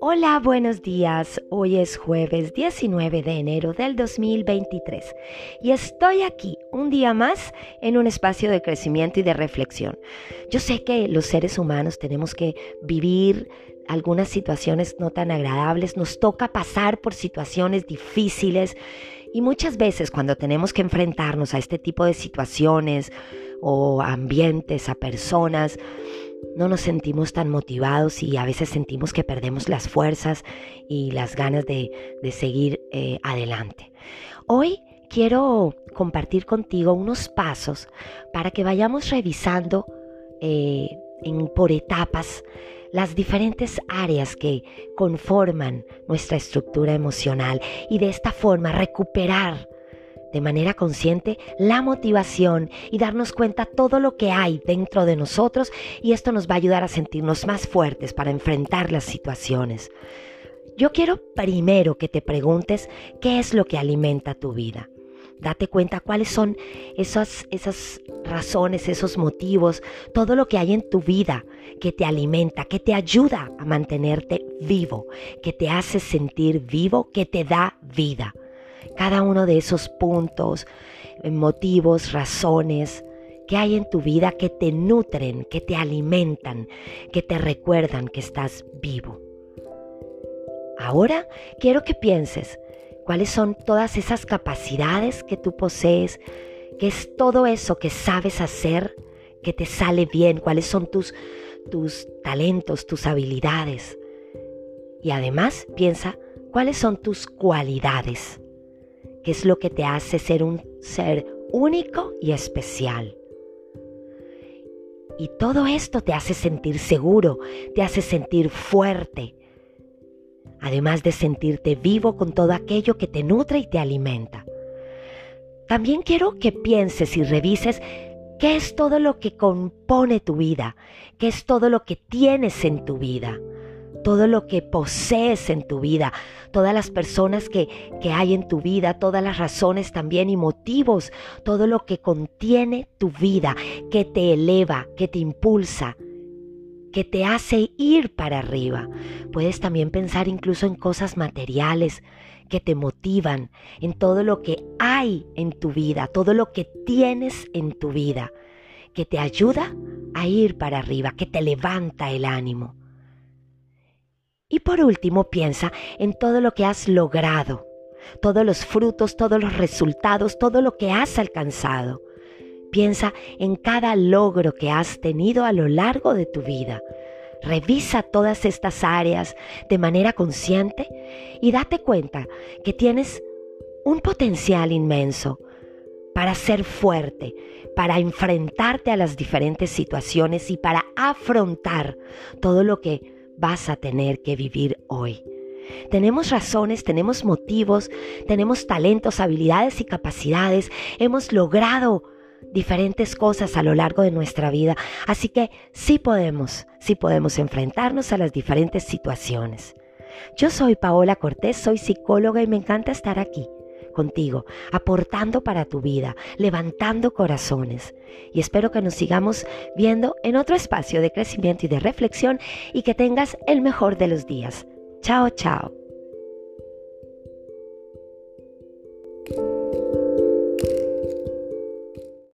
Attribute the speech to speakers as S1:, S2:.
S1: Hola, buenos días. Hoy es jueves 19 de enero del 2023 y estoy aquí un día más en un espacio de crecimiento y de reflexión. Yo sé que los seres humanos tenemos que vivir algunas situaciones no tan agradables, nos toca pasar por situaciones difíciles y muchas veces cuando tenemos que enfrentarnos a este tipo de situaciones o ambientes, a personas, no nos sentimos tan motivados y a veces sentimos que perdemos las fuerzas y las ganas de, seguir eh, adelante. Hoy quiero compartir contigo unos pasos para que vayamos revisando eh, en, por etapas las diferentes áreas que conforman nuestra estructura emocional y de esta forma recuperar de manera consciente la motivación y darnos cuenta todo lo que hay dentro de nosotros y esto nos va a ayudar a sentirnos más fuertes para enfrentar las situaciones. Yo quiero primero que te preguntes qué es lo que alimenta tu vida. Date cuenta cuáles son esas, esas razones, esos motivos, todo lo que hay en tu vida que te alimenta, que te ayuda a mantenerte vivo, que te hace sentir vivo, que te da vida cada uno de esos puntos, eh, motivos, razones que hay en tu vida que te nutren, que te alimentan, que te recuerdan que estás vivo. Ahora quiero que pienses cuáles son todas esas capacidades que tú posees, qué es todo eso que sabes hacer, que te sale bien, cuáles son tus, tus talentos, tus habilidades. Y además piensa cuáles son tus cualidades que es lo que te hace ser un ser único y especial. Y todo esto te hace sentir seguro, te hace sentir fuerte, además de sentirte vivo con todo aquello que te nutre y te alimenta. También quiero que pienses y revises qué es todo lo que compone tu vida, qué es todo lo que tienes en tu vida todo lo que posees en tu vida, todas las personas que, que hay en tu vida, todas las razones también y motivos, todo lo que contiene tu vida, que te eleva, que te impulsa, que te hace ir para arriba. Puedes también pensar incluso en cosas materiales que te motivan, en todo lo que hay en tu vida, todo lo que tienes en tu vida, que te ayuda a ir para arriba, que te levanta el ánimo. Y por último, piensa en todo lo que has logrado, todos los frutos, todos los resultados, todo lo que has alcanzado. Piensa en cada logro que has tenido a lo largo de tu vida. Revisa todas estas áreas de manera consciente y date cuenta que tienes un potencial inmenso para ser fuerte, para enfrentarte a las diferentes situaciones y para afrontar todo lo que vas a tener que vivir hoy. Tenemos razones, tenemos motivos, tenemos talentos, habilidades y capacidades. Hemos logrado diferentes cosas a lo largo de nuestra vida. Así que sí podemos, sí podemos enfrentarnos a las diferentes situaciones. Yo soy Paola Cortés, soy psicóloga y me encanta estar aquí contigo, aportando para tu vida, levantando corazones. Y espero que nos sigamos viendo en otro espacio de crecimiento y de reflexión y que tengas el mejor de los días. Chao, chao.